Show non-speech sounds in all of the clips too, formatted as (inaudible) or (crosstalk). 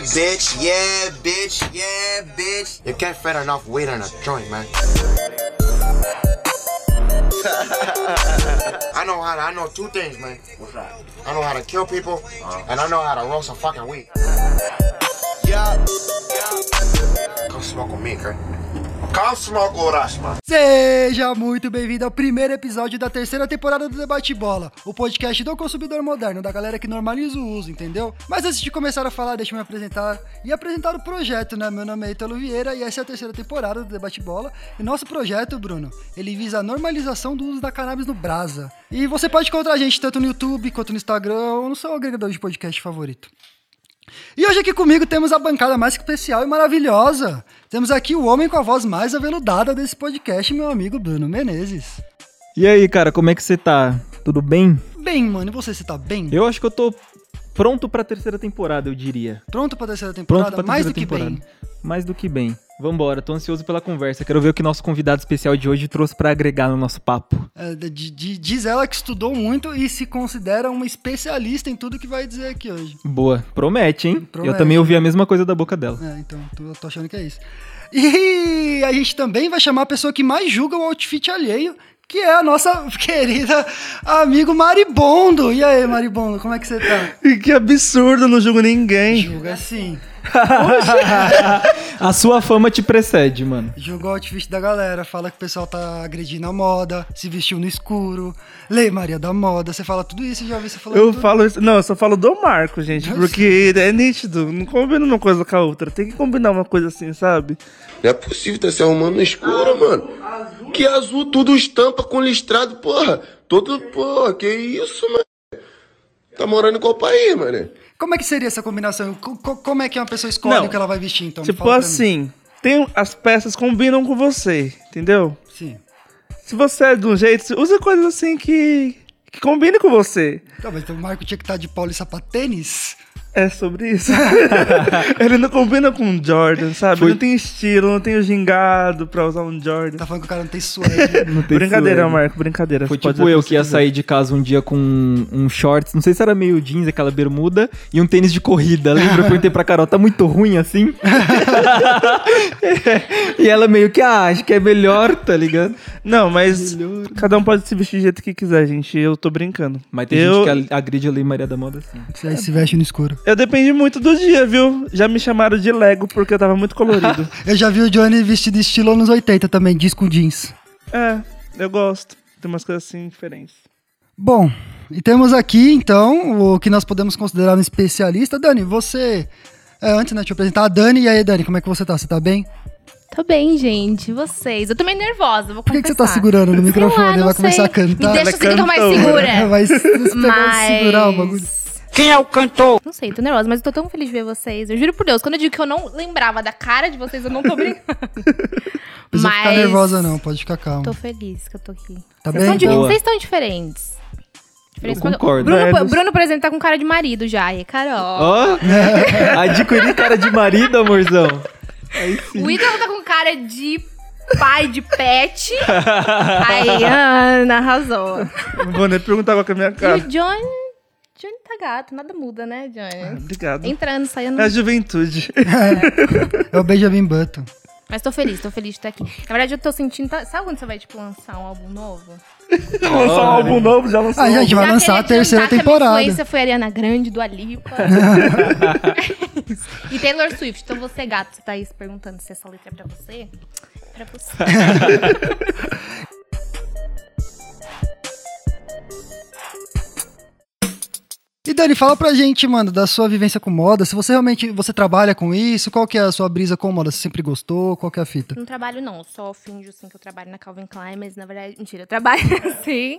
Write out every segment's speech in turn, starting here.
Bitch. Yeah, bitch. Yeah, bitch. You can't fit enough weight on a joint, man. (laughs) I know how to, I know two things, man. What's that? I know how to kill people, uh-huh. and I know how to roast a fucking weed. Yeah. Come smoke with me, okay? Seja muito bem-vindo ao primeiro episódio da terceira temporada do Debate Bola, o podcast do consumidor moderno, da galera que normaliza o uso, entendeu? Mas antes de começar a falar, deixa eu me apresentar e apresentar o projeto, né? Meu nome é Italo Vieira e essa é a terceira temporada do Debate Bola. E nosso projeto, Bruno, ele visa a normalização do uso da cannabis no Brasa. E você pode encontrar a gente tanto no YouTube quanto no Instagram ou no seu agregador de podcast favorito. E hoje aqui comigo temos a bancada mais especial e maravilhosa. Temos aqui o homem com a voz mais aveludada desse podcast, meu amigo Bruno Menezes. E aí, cara, como é que você tá? Tudo bem? Bem, mano, e você, você tá bem? Eu acho que eu tô pronto pra terceira temporada, eu diria. Pronto pra terceira temporada? Pronto pra mais terceira do que temporada. bem. Mais do que bem. Vambora, tô ansioso pela conversa. Quero ver o que nosso convidado especial de hoje trouxe pra agregar no nosso papo. É, diz ela que estudou muito e se considera uma especialista em tudo que vai dizer aqui hoje. Boa, promete, hein? Promete. Eu também ouvi a mesma coisa da boca dela. É, então, tô, tô achando que é isso. E a gente também vai chamar a pessoa que mais julga o outfit alheio, que é a nossa (laughs) querida amigo Maribondo. E aí, Maribondo, como é que você tá? E que absurdo, não julgo ninguém. Julga sim. (laughs) a sua fama te precede, mano. Julga o outfit da galera, fala que o pessoal tá agredindo a moda, se vestiu no escuro, lei Maria da moda, você fala tudo isso e já ouvi você falando Eu tudo. falo isso. Não, eu só falo do Marco, gente. Eu Porque é nítido. Não combina uma coisa com a outra. Tem que combinar uma coisa assim, sabe? Não é possível tá se arrumando no escuro, mano. Que azul, tudo estampa com listrado, porra. Todo, porra, que isso, mano. Tá morando em qual país, mano? Como é que seria essa combinação? Co- co- como é que uma pessoa escolhe Não. o que ela vai vestir, então? Tipo assim, tem as peças combinam com você, entendeu? Sim. Se você é de um jeito, usa coisas assim que, que combinem com você. Tá, mas então o Marco tinha que estar de polo e sapatênis? É sobre isso. (laughs) Ele não combina com um Jordan, sabe? Foi- Não tem estilo, não tem o gingado pra usar um Jordan. Tá falando que o cara não tem suede. (laughs) Não tem Brincadeira. Marco, brincadeira. Foi tipo eu que ia sair de casa um dia com um, um shorts, não sei se era meio jeans, aquela bermuda, e um tênis de corrida. Lembra? Eu perguntei pra Carol, tá muito ruim assim? (laughs) e ela meio que, ah, acho que é melhor, tá ligado? Não, mas cada um pode se vestir do jeito que quiser, gente. Eu tô brincando. Mas tem eu, gente que agride a Lei Maria da Moda assim. Você aí se veste no escuro. Eu depende muito do dia, viu? Já me chamaram de Lego porque eu tava muito colorido. (laughs) Eu já vi o Johnny vestido estilo anos 80 também, diz com jeans. é, eu gosto. Tem umas coisas assim diferentes. Bom, e temos aqui, então, o que nós podemos considerar um especialista. Dani, você... É, antes, né, deixa eu apresentar a Dani. E aí, Dani, como é que você tá? Você tá bem? Tô bem, gente. Vocês? Eu tô meio nervosa, vou Por que, que você tá confessar. segurando no microfone? lá, vai começar sei. a cantar. Me deixa Ela assim que eu tô mais segura. (laughs) Vai se Mas... segurar o bagulho. Não sei, tô nervosa, mas eu tô tão feliz de ver vocês. Eu juro por Deus, quando eu digo que eu não lembrava da cara de vocês, eu não tô brincando. Não (laughs) precisa ficar Mas- nervosa, não. Pode ficar calma. Tô feliz que eu tô aqui. Tá vocês bem, Estão di- boa. Vocês estão diferentes. Diferentes Eu concordo. Bruno, É, Bruno, por exemplo, tá com cara de marido já. E Carol. Ó, (laughs) adquiri cara de marido, amorzão. O Ítalo tá com cara de pai de pet. (laughs) Aí, Ana arrasou. Não vou nem perguntar qual que é a minha E cara. o Johnny... Johnny tá gato, nada muda, né, Johnny? Obrigado. Entrando, saindo. É a juventude. É o Benjamin Button. Mas tô feliz, tô feliz de estar aqui. Na verdade, eu tô sentindo. tá- Sabe quando você vai, tipo, lançar um álbum novo? Lançou um álbum novo, já lançou. Ah, um gente, vai Já lançar a terceira a temporada. minha influência foi a Ariana Grande, do Alipa. (laughs) e Taylor Swift. Então você, gato, você tá aí se perguntando se essa letra é pra você? É pra você. (laughs) Dani, fala pra gente, mano, da sua vivência com moda. Se você realmente você trabalha com isso, qual que é a sua brisa com moda? Você sempre gostou? Qual que é a fita? Não trabalho, não. Só finjo, assim, que eu trabalho na Calvin Klein, mas, na verdade, mentira, eu trabalho, (laughs) sim.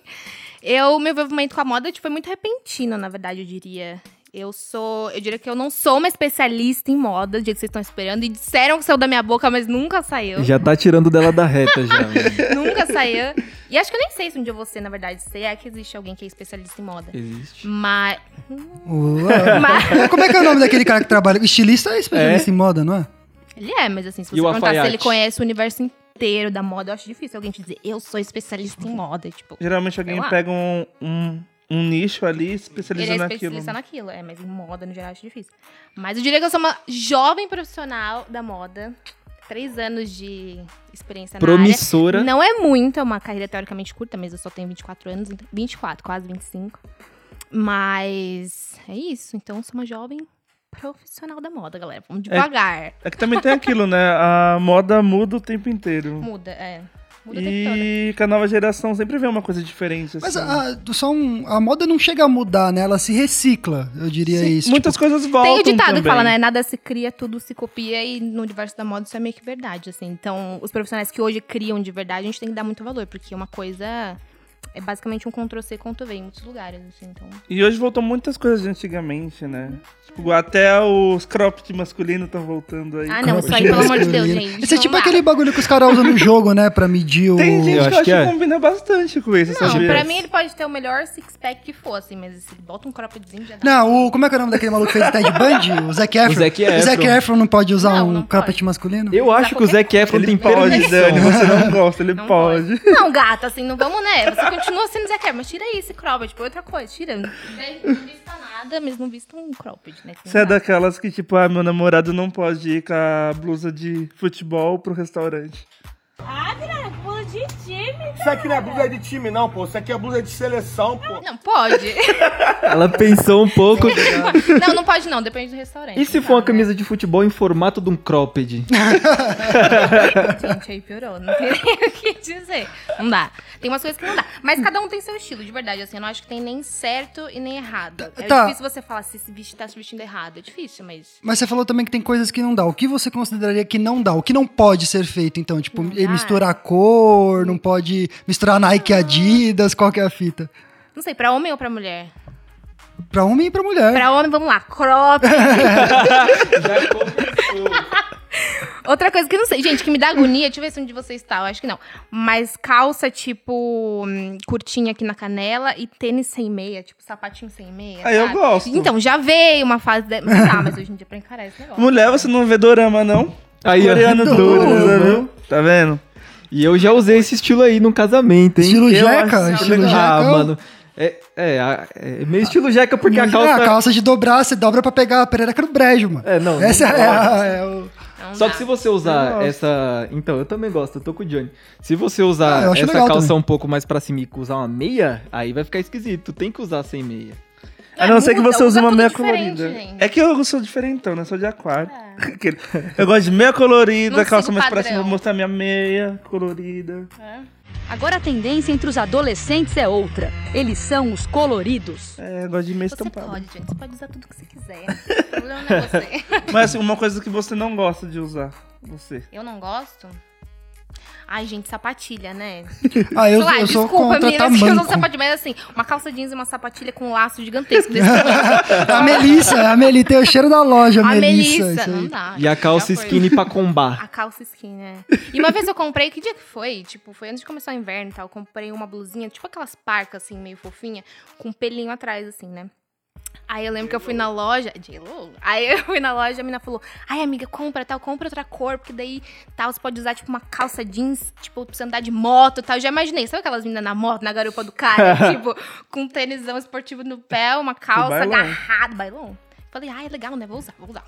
Eu, meu envolvimento com a moda, tipo, foi muito repentino, na verdade, eu diria. Eu sou, eu diria que eu não sou uma especialista em moda, do jeito que vocês estão esperando. E disseram que saiu da minha boca, mas nunca saiu. Já tá tirando dela da reta já. mano. (laughs) Nunca saiu. E acho que eu nem sei se um dia você, na verdade, se é que existe alguém que é especialista em moda. Existe. Mas. (laughs) Mas Como é que é o nome daquele cara que trabalha? Estilista é especialista em moda, não é? ele é, mas assim, se E você o perguntar se ele conhece o universo inteiro da moda, eu acho difícil alguém te dizer, eu sou especialista em moda. Tipo, Geralmente alguém pega um, um, um nicho ali Ele é especializado naquilo. especialista naquilo, é, mas em moda no geral acho difícil. Mas eu diria que eu sou uma jovem profissional da moda. Três anos de experiência na área. Promissora. Não é muito, é uma carreira teoricamente curta, mas eu só tenho 24 anos, então- 24, quase 25. Mas é isso, então eu sou uma jovem profissional da moda, galera. Vamos devagar. É que também tem aquilo, né? (laughs) A moda muda o tempo inteiro. Muda, é. Muda. E com a nova geração sempre vem uma coisa diferente. Mas assim. a, só um- a moda não chega a mudar, né? Ela se recicla, eu diria Sim, isso. Muitas tipo, coisas voltam Tem o ditado também. que fala, né? Nada se cria, tudo se copia. E no universo da moda isso é meio que verdade, assim. Então, os profissionais que hoje criam de verdade, a gente tem que dar muito valor. Porque uma coisa é basicamente um Ctrl-C, Ctrl-V em muitos lugares, assim. Então, E hoje voltam muitas coisas de antigamente, né? Tipo, até os cropped masculinos estão voltando aí. Ah, não, isso aí, pelo amor de Deus, gente. Esse é tipo aquele bagulho que os caras usam no jogo, né? Pra medir o. Tem gente Eu que acho eu acho que que é. combina bastante com isso, Não, sabia? pra mim ele pode ter o melhor six-pack que for, assim. Mas se ele bota um croppedzinho, já dá. Não, o, como é que é o nome daquele maluco que fez o Ted Bundy? O Zac Efron. O Zac O Zac Efron. Efron não pode usar Não, um não cropped pode. masculino? Eu acho que o Zac Efron Ele tem pode. Dani, você não (laughs) gosta, ele Não pode. Não, gata, assim, não vamos, né? Você continua sendo Zac Efron, mas tira aí esse cropped, tipo, outra coisa, tira. Não vista nada, mas não vista um cropped, né? Você é daquelas que, tipo, ah, meu namorado não pode ir com a blusa de futebol pro restaurante. Isso aqui não é blusa de time, não, pô. Isso aqui é blusa de seleção, pô. Não, pode. (laughs) Ela pensou um pouco. não, não pode não, depende do restaurante. E se for uma dá, camisa de futebol em formato de um cropped? né? (laughs) Gente, aí piorou, não tem nem o que dizer. Não dá. Tem umas coisas que não dá. Mas cada um tem seu estilo, de verdade. Assim, eu não acho que tem nem certo e nem errado. É Tá. difícil você falar se esse bicho tá se vestindo errado. É difícil, mas. Mas você falou também que tem coisas que não dá. O que você consideraria que não dá? O que não pode ser feito, então? Tipo, misturar cor, não pode misturar Nike e Adidas, qual que é a fita? Não sei, pra homem ou pra mulher? Pra homem e pra mulher. Pra homem, vamos lá, crop. (laughs) Outra coisa que eu não sei, gente, que me dá agonia, deixa eu ver se onde você está, eu acho que não. Mas calça, tipo, hum, curtinha aqui na canela e tênis sem meia, tipo, sapatinho sem meia. Ah, eu gosto. Então, já veio uma fase. De... Mas tá, mas hoje em dia pra encarar esse negócio. Mulher, você não vê dorama, não? Aí. Coreano Dorama. viu? Tá vendo? E eu já usei esse estilo aí num casamento, hein? Estilo Eu jeca? Estilo. Ah, jeca? mano. É, é, é meio estilo jeca, porque a É, calça... a calça de dobrar, você dobra pra pegar a perereca no brejo, mano. É, não, Essa não é, a- é o... Só que se você usar essa. Então, eu também gosto, eu tô com o Johnny. Se você Ah, usar acho essa calça também. um pouco mais pra cima e usar uma meia, aí vai ficar esquisito. Tem que usar sem meia. A não ser que você use usa uma meia colorida. gente. É que eu sou diferentão, né? Sou de aquário. (laughs) Aquele- Eu gosto de meia colorida, Não calça mais pra cima, mostrar minha meia colorida. Agora a tendência entre os adolescentes é outra. Eles são os coloridos. É, eu gosto de meia Você estampada. pode, gente. Você pode usar tudo que você quiser. (laughs) O problema não é você. Mas assim, uma coisa que você não gosta de usar. Você. Eu não gosto. Ai, gente, sapatilha, né? (laughs) Ah, eu, Sei lá, eu sou desculpa, contra meninas, que usam tamanco. sapatilha, mas assim, uma calça jeans e uma sapatilha com um laço gigantesco desse. (laughs) A Melissa, a Melissa tem o cheiro da loja, A Melissa. Melissa, não dá. E a calça skinny pra combar. A calça skin, né? E uma vez eu comprei, que dia que foi? Tipo, foi antes de começar o inverno e tal. Eu comprei uma blusinha, tipo aquelas parcas, assim, meio fofinha, com um pelinho atrás, assim, né? Aí eu lembro que eu fui na loja. J-Lo? Aí eu fui na loja e a menina falou: Ai, amiga, compra tal, compra outra cor, porque daí tal, você pode usar, tipo, uma calça jeans, tipo, pra você andar de moto e tal. Eu já imaginei, sabe aquelas meninas na moto, na garupa do cara, (laughs) tipo, com um tênisão esportivo no pé, uma calça bailão. agarrada, bailão. Falei, ai, legal, né? Vou usar, vou usar.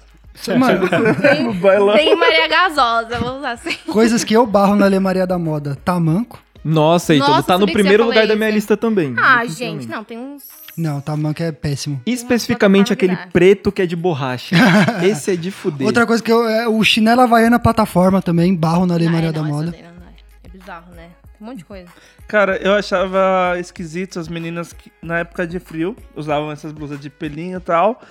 Mano, (laughs) bailão. Bem Maria Gasosa, vou usar assim. coisas que eu barro na Lemaria da Moda. Tamanco. Nossa, então Nossa, tá no primeiro lugar da minha lista também. Ah, gente, não, tem uns. Não, tamanco é péssimo. Especificamente aquele preto que é de borracha. (laughs) Esse é de fuder. Outra coisa que eu. É o chinelo havaiana plataforma também, barro na Lemaria Ah, da não, essa Moda. daí não dá. É bizarro, né? Tem um monte de coisa. Cara, eu achava esquisito as meninas que na época de frio usavam essas blusas de pelinho e tal.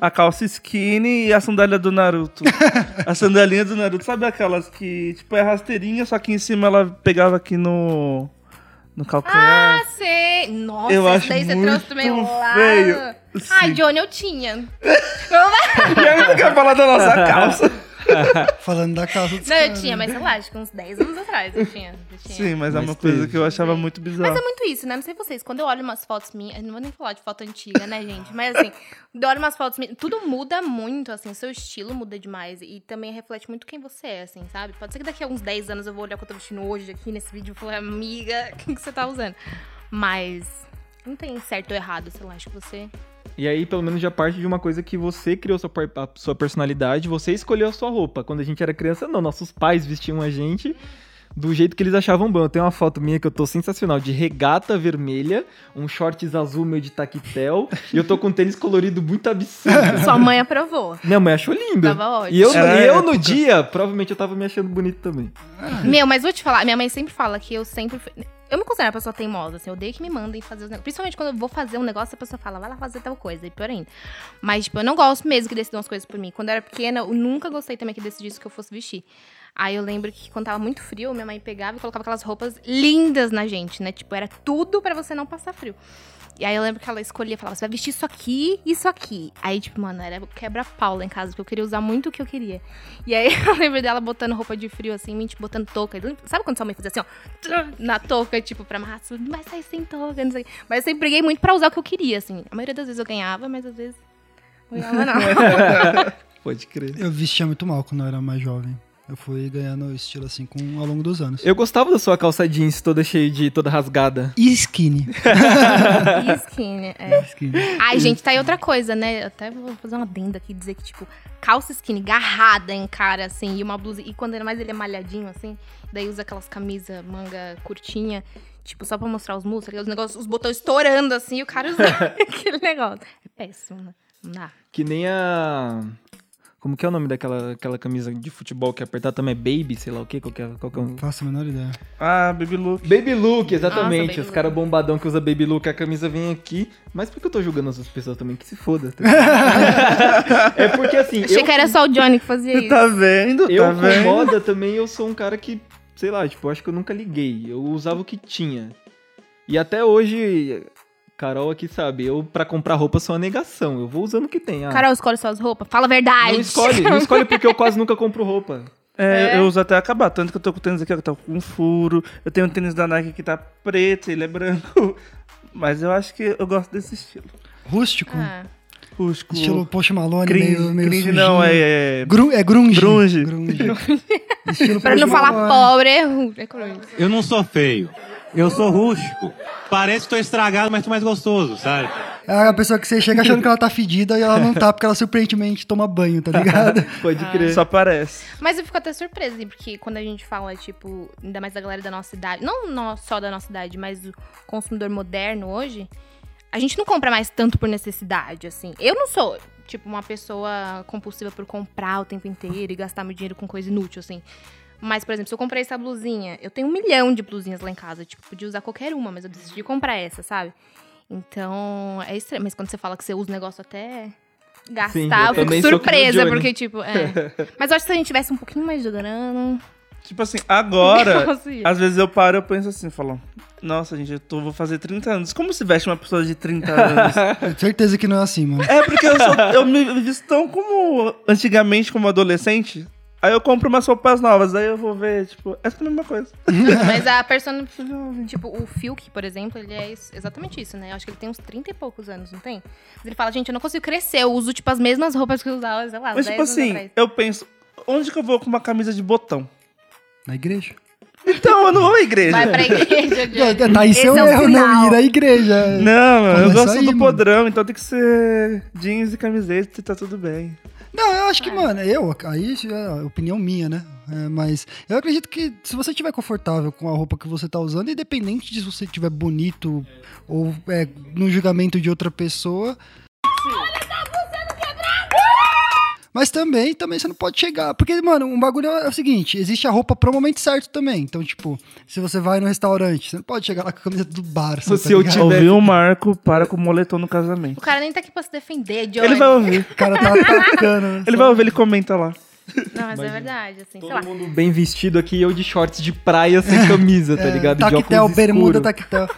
A calça skinny e a sandália do Naruto. (laughs) a sandalinha do Naruto. Sabe aquelas que, tipo, é rasteirinha, só que em cima ela pegava aqui no. No calcanhar. Ah, sei! Nossa, Eu esse acho daí você muito trouxe também lá. feio. Ai, Sim. Johnny, eu tinha. (laughs) E aí não quer falar da nossa (laughs) calça. (laughs) Falando da calça dos Não, eu caras. tinha, mas sei lá, acho que uns 10 anos atrás eu tinha. Eu tinha. Sim, mas é Mas uma coisa teve. que eu achava muito Mas bizarra. é muito isso, né? Não sei vocês, quando eu olho umas fotos minhas, eu não vou nem falar de foto antiga, né, gente? Mas assim, quando eu olho umas fotos minhas, tudo muda muito, assim, seu estilo muda demais. E também reflete muito quem você é, assim, sabe? Pode ser que daqui a uns 10 anos eu vou olhar o que eu tô vestindo hoje aqui nesse vídeo e falar, amiga, (laughs) o que, que você tá usando? Mas Não tem certo ou errado, sei lá, acho que você. E aí, pelo menos, já parte de uma coisa que você criou sua, a sua personalidade, você escolheu a sua roupa. Quando a gente era criança, não, nossos pais vestiam a gente do jeito que eles achavam bom. Eu tenho uma foto minha que eu tô sensacional, de regata vermelha, um shorts azul meio de taquetel, e eu tô com um tênis colorido muito absurdo. Sua mãe aprovou. Minha mãe achou lindo. Tava ótimo. E eu, e a eu no dia, provavelmente eu tava me achando bonito também. Meu, mas vou te falar, minha mãe sempre fala que eu sempre. fui- Eu me considero uma pessoa teimosa, assim, eu odeio que me mandem fazer os negócios. Principalmente quando eu vou fazer um negócio, a pessoa fala, vai lá fazer tal coisa, e pior ainda. Mas, tipo, eu não gosto mesmo que decidam as coisas por mim. Quando eu era pequena, eu nunca gostei também que decidisse o que eu fosse vestir. Aí eu lembro que quando tava muito frio, minha mãe pegava e colocava aquelas roupas lindas na gente, né? Tipo, era tudo pra você não passar frio. E aí eu lembro que ela escolhia, falava, você vai vestir isso aqui e isso aqui. Aí, tipo, mano, era quebra-pau lá em casa, porque eu queria usar muito o que eu queria. E aí (laughs) eu lembro dela botando roupa de frio, assim, mente botando touca. Sabe quando sua mãe fazia assim, ó, na touca, tipo, pra amarrar, assim, vai sair sem touca, não sei. Mas eu sempre briguei muito pra usar o que eu queria, assim. A maioria das vezes eu ganhava, mas às vezes não ganhava, não. (laughs) Pode crer. Eu vestia muito mal quando eu era mais jovem. Eu fui ganhando estilo assim com, ao longo dos anos. Eu gostava da sua calça jeans toda cheia de. toda rasgada. E skinny. (laughs) E skinny, é. skinny. Ai, gente, tá aí outra coisa, né? Eu até vou fazer uma adenda aqui, dizer que, tipo, calça skinny, garrada em cara, assim, e uma blusa. E quando ainda mais ele é malhadinho, assim, daí usa aquelas camisas, manga curtinha, tipo, só pra mostrar os músculos, aqueles negócios, os botões estourando, assim, e o cara usa (laughs) aquele negócio. É péssimo, né? Não dá. Que nem a. Como que é o nome daquela aquela camisa de futebol que apertar também é Baby, sei lá o quê? Qual que é, qual que é o... Não faço a menor ideia. Ah, Baby Look. Baby Look, exatamente. Baby Os caras bombadão que usa Baby Look, a camisa vem aqui. Mas por que eu tô julgando essas pessoas também? Que se foda. tá? (laughs) é porque assim. Achei eu, que era só o Johnny que fazia isso. Tá vendo? eu tá com vendo? moda também, eu sou um cara que, sei lá, tipo, eu acho que eu nunca liguei. Eu usava o que tinha. E até hoje, Carol aqui sabe, eu pra comprar roupa sou uma negação. Eu vou usando o que tem. Ah, Carol, escolhe suas roupas. Fala a verdade. não escolhe, não escolhe porque eu quase nunca compro roupa. É, É. eu uso até acabar. Tanto que eu tô com o tênis aqui, ó, que tá com um furo. Eu tenho um tênis da Nike que tá preto, ele é branco. (laughs) Mas eu acho que eu gosto desse estilo. Rústico. Ah, Rústico. Estilo Post Malone, cringe, meio, meio cringe sujinho. não, é... é- Gru- é grunge. Grunge. (laughs) Estilo pra não falar pobre, é ruim. É. Eu não sou feio. Eu sou rústico. Parece que tô estragado, mas tô mais gostoso, sabe? É a pessoa que você chega achando que ela tá fedida e ela não tá, porque ela surpreendentemente toma banho, tá ligado? (laughs) Pode crer. Só parece. Mas eu fico até surpresa, assim, porque quando a gente fala, tipo, ainda mais da galera da nossa idade, não só da nossa idade, mas do consumidor moderno hoje, a gente não compra mais tanto por necessidade, assim. Eu não sou, tipo, uma pessoa compulsiva por comprar o tempo inteiro e gastar meu dinheiro com coisa inútil, assim. Mas, por exemplo, se eu comprei essa blusinha, eu tenho um milhão de blusinhas lá em casa. Tipo, podia usar qualquer uma, mas eu decidi comprar essa, sabe? Então, é estranho. Mas quando você fala que você usa o negócio até gastar, Sim, eu eu fico surpresa, porque, tipo, é. (laughs) Mas eu acho que se a gente tivesse um pouquinho mais de grana. Tipo assim, agora, (laughs) às vezes eu paro e eu penso assim, falo, nossa, gente, eu tô, vou fazer 30 anos. Como se veste uma pessoa de 30 (laughs) anos? Tenho certeza que não é assim, mano. é porque eu, sou, eu me visto tão como antigamente, como adolescente. Aí eu compro umas roupas novas, daí eu vou ver, tipo, é tudo a mesma coisa. (laughs) Mas a persona. Tipo, o Fiuk, por exemplo, ele é isso- exatamente isso, né? Eu acho que ele tem uns 30 e poucos anos, não tem? Mas ele fala, gente, eu não consigo crescer, eu uso, tipo, as mesmas roupas que eu usava, sei lá, Mas 10 tipo anos assim, atrás. eu penso, onde que eu vou com uma camisa de botão? Na igreja. Então, eu não vou à igreja. Vai pra igreja, Johnny. Tá aí seu é o erro, não final. ir à igreja. Não, eu gosto aí, do mano. podrão, então tem que ser jeans e camiseta e tá tudo bem. Não, eu acho que, mano, eu, aí é a opinião minha, né? É, mas eu acredito que se você estiver confortável com a roupa que você tá usando, independente de se você estiver bonito ou é, no julgamento de outra pessoa. Mas também, também você não pode chegar. Porque, mano, um bagulho é o seguinte: existe a roupa pro momento certo também. Então, tipo, se você vai no restaurante, você não pode chegar lá com a camiseta do bar. Se tá eu tiver- Ouviu o Marco, para com o moletom no O casamento. cara nem tá aqui pra se defender, Johnny. Ele vai ouvir. O cara tá atacando. né? Ele vai ouvir, ele comenta lá. Não, mas é verdade, assim, sei lá. Todo mundo bem vestido aqui e eu de shorts de praia sem camisa, tá É, ligado? De Tactel, óculos bermuda, tactel.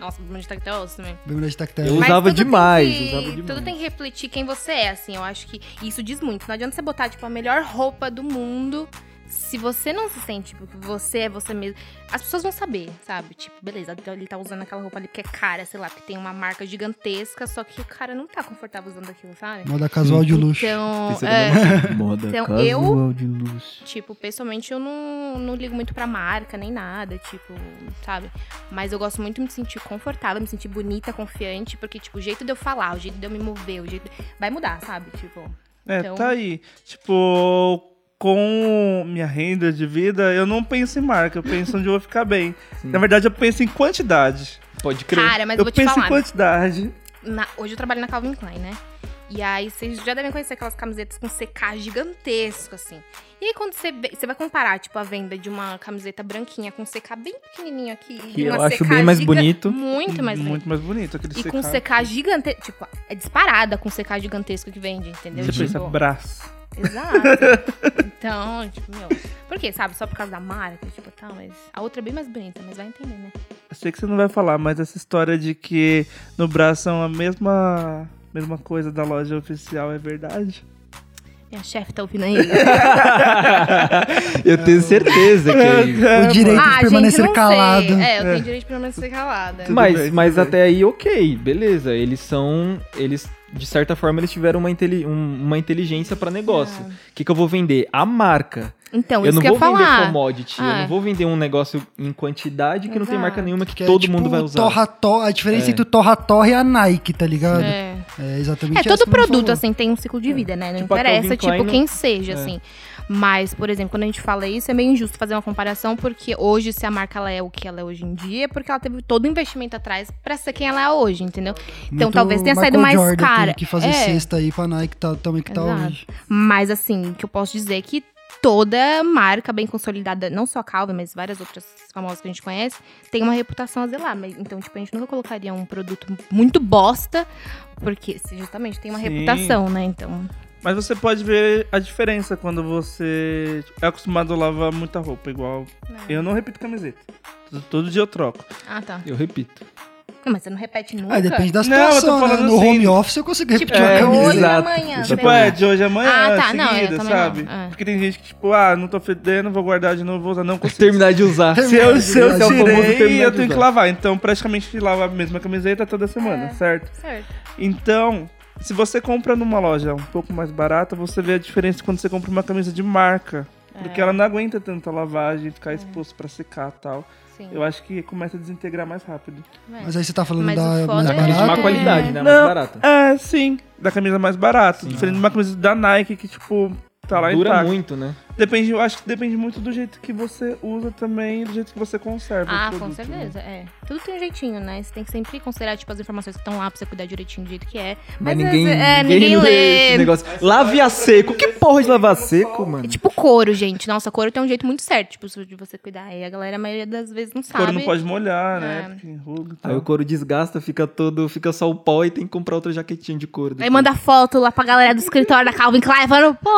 Nossa, de tactel também. Bermuda de tactel. Eu Mas usava demais, que- usava demais. Tudo tem que refletir quem você é, assim. Eu acho que isso diz muito. Não adianta você botar, tipo, a melhor roupa do mundo se você não se sente, tipo, que você é você mesmo, as pessoas vão saber, sabe? Tipo, beleza, então ele tá usando aquela roupa ali que é cara, sei lá, que tem uma marca gigantesca, só que o cara não tá confortável usando aquilo, sabe? Moda casual de luxo. Então, é, (laughs) Moda Então, casual eu- de luxo. tipo, pessoalmente eu não, não ligo muito pra marca, nem nada, tipo, sabe? Mas eu gosto muito de me sentir confortável, me sentir bonita, confiante, porque, tipo, o jeito de eu falar, o jeito de eu me mover, o jeito. Vai mudar, sabe? Tipo. É, Então- tá aí. Tipo, com minha renda de vida, eu não penso em marca, eu penso onde eu vou ficar bem. Na verdade, eu penso em quantidade. Pode crer. Cara, mas eu eu vou te penso falar. em quantidade. na- hoje eu trabalho na Calvin Klein, né? E aí vocês já devem conhecer aquelas camisetas com CK gigantesco, assim. E aí quando você, vê- você vai comparar, tipo, a venda de uma camiseta branquinha com CK bem pequenininho aqui. Que e eu uma acho CK bem mais giga- bonito. Muito mais bonito. Muito mais bonito. Aquele E com CK. CK gigantesco, tipo, é disparada com CK gigantesco que vende, entendeu? Você pensa Tipo, braço. Exato. (laughs) Então, tipo, meu. Por quê? Sabe? Só por causa da marca? Tipo, tá, mas. A outra é bem mais bonita, mas vai entender, né? Eu sei que você não vai falar, mas essa história de que no braço são a mesma, mesma coisa da loja oficial é verdade? Minha chefe tá ouvindo aí. (laughs) Eu tenho certeza que é isso. (laughs) O direito de permanecer não calado. sei. É, eu tenho direito de permanecer calada. Mas, bem, mas até aí, ok, beleza. Eles são. Eles, de certa forma, eles tiveram uma, inteli- um- uma inteligência pra negócio. O que, que eu vou vender? A marca. Então, eu isso não que eu vou vender falar. commodity. Eu Ah. não vou vender um negócio em quantidade que não tem marca Exato. nenhuma que, Que é todo tipo mundo vai usar. Torra Torra, a diferença É. entre o Torra Torra e a Nike, tá ligado? É. É exatamente É, todo produto, assim, tem um ciclo de vida, né? Não Tipo, interessa, tipo, Klein quem seja, É. assim. Mas, por exemplo, quando a gente fala isso, é meio injusto fazer uma comparação, porque hoje, se a marca ela é o que ela é hoje em dia, é porque ela teve todo o investimento atrás pra ser quem ela é hoje, entendeu? Então, Muito talvez tenha Michael saído mais Jordan cara. Que fazer É. cesta aí pra Nike tá, também que tá Exato. hoje. Mas assim, o que eu posso dizer é que toda marca bem consolidada, não só a Calvin, mas várias outras famosas que a gente conhece, tem uma reputação a zelar. Mas, então, tipo, a gente nunca colocaria um produto muito bosta, porque justamente tem uma Sim. reputação, né? Então. Mas você pode ver a diferença quando você é acostumado a lavar muita roupa, igual. Eu não repito camiseta. Todo, todo dia eu troco. Ah, tá. Eu repito. Não, mas você não repete nunca. Ah, depende da Não, eu tô situação, né? falando No assim, home office eu consigo Tipo, repetir é, uma hoje camisa. e exato. amanhã. Tipo, é, de hoje a amanhã, Ah, tá, não, seguida, também sabe? não, é. Porque tem gente que, tipo, ah, não tô fedendo, vou guardar de novo, vou usar. Não consigo. Terminar de usar. Se eu, se eu é tirei, eu tenho que lavar. Então, praticamente lava a mesma camiseta toda semana, É. certo? Certo. Então, se você compra numa loja um pouco mais barata, você vê a diferença quando você compra uma camisa de marca. Porque É. ela não aguenta tanta lavagem, ficar exposto pra secar e tal. Sim. Eu acho que começa a desintegrar mais rápido. É. Mas aí você tá falando Mas da mais foda é- camisa de má barata? qualidade, né? Não. Mais barata. É, sim. Da camisa mais barata. Diferente de uma camisa da Nike que, tipo, tá lá Dura intacta. muito, né? Depende, eu acho que depende muito do jeito que você usa também e do jeito que você conserva. o Ah, com produto, né? certeza, é. Tudo tem um jeitinho, né? Você tem que sempre considerar, tipo, as informações que estão lá pra você cuidar direitinho do jeito que é. Mas, Mas, ninguém, é, ninguém, ninguém lê esse negócio. Lave a seco. Que porra de lavar a seco, mano? É tipo couro, gente. Nossa, couro tem um jeito muito certo, tipo, de você cuidar. Aí a galera, a maioria das vezes, não O sabe. couro não pode molhar, É. né? Porque enruga e tal. Aí o couro desgasta, fica todo, fica só o pó e tem que comprar outra jaquetinha de couro. Aí depois. manda foto lá pra galera do escritório da Calvin Klein, falando, pô,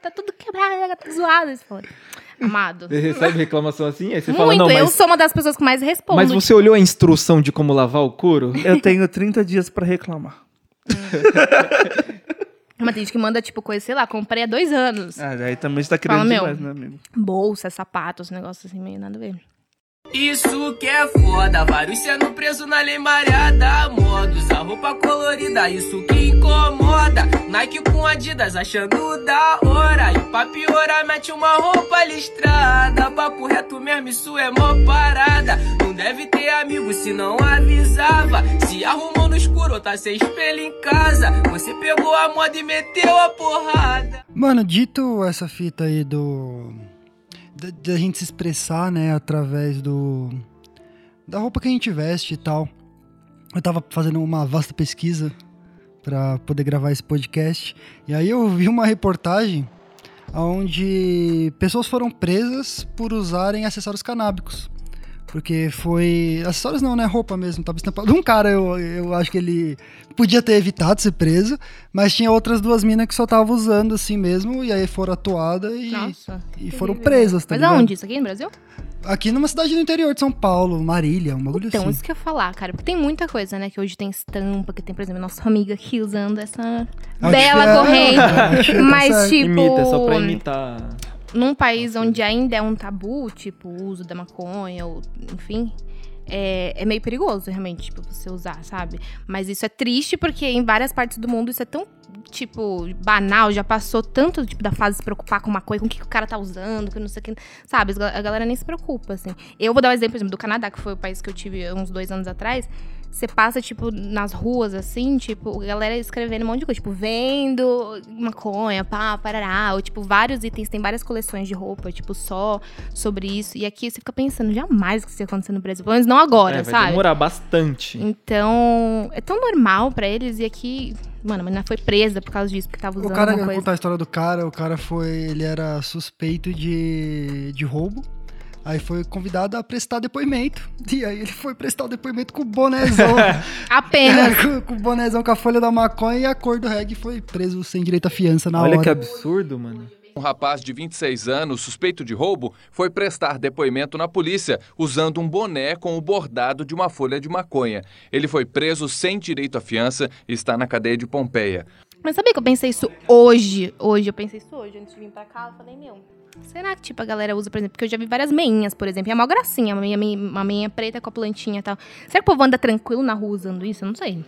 tá tudo quebrado, tá zoado. Eles falam, Amado. Você recebe reclamação assim? Aí você fala, Muito, não, eu mas, sou uma das pessoas que mais respondo. mas você olhou a instrução de como lavar o couro? Eu tenho 30 dias pra reclamar. (laughs) Mas tem gente que manda, tipo, coisa, sei lá, comprei há dois anos. Ah, aí também você tá querendo Fala, meu. demais, né, amigo? Bolsa, sapatos, negócios assim, meio nada a ver. Isso que é foda, vários sendo preso na lei mareada. Modos, a roupa colorida, isso que incomoda. Nike com Adidas, achando da hora. E pra piorar, mete uma roupa listrada. Papo reto mesmo, isso é mó parada. Não deve ter amigo se não avisava. Se arrumou no escuro, tá sem espelho em casa. Você pegou a moda e meteu a porrada. Mano, dito essa fita aí do. Da, gente se expressar, né, através do. Da roupa que a gente veste e tal. Eu tava fazendo uma vasta pesquisa pra poder gravar esse podcast. E aí eu vi uma reportagem onde pessoas foram presas por usarem acessórios canábicos. Porque foi. Acessórios não, né? Roupa mesmo. Tava estampado. Um cara, eu, eu acho que ele podia ter evitado ser preso, mas tinha outras duas minas que só estavam usando assim mesmo, e aí foram atuadas e, Nossa. e foram presas, tá Mas aonde? Isso aqui no Brasil? Aqui numa cidade do interior de São Paulo, Marília, um bagulho Então, assim. isso que eu ia falar, cara. Porque tem muita coisa, né? Que hoje tem estampa, que tem, por exemplo, nossa amiga aqui usando essa Acho bela é- corrente. (laughs) tá Mas, tipo. Imita, é só pra imitar. Num país onde ainda é um tabu, tipo, o uso da maconha, ou, enfim, é, é meio perigoso, realmente, tipo, você usar, sabe? Mas isso é triste porque em várias partes do mundo isso é tão, tipo, banal, já passou tanto, tipo, da fase de se preocupar com uma coisa, com o que, que o cara tá usando, que não sei o que, sabe? A galera nem se preocupa, assim. Eu vou dar um exemplo, por exemplo, do Canadá, que foi o país que eu tive uns dois anos atrás. Você passa, tipo, nas ruas, assim, tipo, a galera escrevendo um monte de coisa, tipo, vendo maconha, pá, parará, ou, tipo, vários itens, tem várias coleções de roupa, tipo, só sobre isso. E aqui você fica pensando, jamais que isso ia acontecer no Brasil, pelo menos não agora, É, vai sabe? demorar bastante. Então, é tão normal pra eles, e aqui, mano, a menina foi presa por causa disso, porque tava usando O cara, uma eu vou coisa. contar a história do cara, o cara foi, ele era suspeito de, de roubo. Aí foi convidado a prestar depoimento. E aí ele foi prestar o depoimento com o bonézão. (laughs) Apenas. com, com o bonézão com a folha da maconha e a cor do reggae foi preso sem direito à fiança na Olha hora. que absurdo, mano. Um rapaz de 26 anos, suspeito de roubo, foi prestar depoimento na polícia usando um boné com o bordado de uma folha de maconha. Ele foi preso sem direito à fiança e está na cadeia de Pompeia. Mas sabia que eu pensei isso hoje? Hoje, eu pensei isso hoje, antes de vir pra cá, eu falei, meu, será que, tipo, a galera usa, por exemplo, porque eu já vi várias meinhas, por exemplo, e é uma gracinha, uma meia, uma meia preta com a plantinha e tal. Será que o povo anda tranquilo na rua usando isso? Eu não sei.